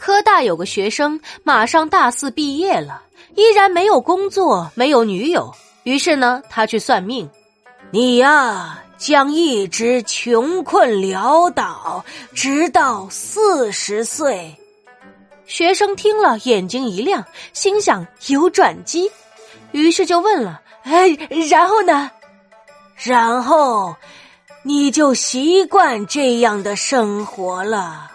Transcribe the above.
科大有个学生马上大四毕业了，依然没有工作，没有女友。于是呢，他去算命：“你呀，将一直穷困潦倒，直到四十岁。”学生听了，眼睛一亮，心想有转机，于是就问了：“哎，然后呢？”然后，你就习惯这样的生活了。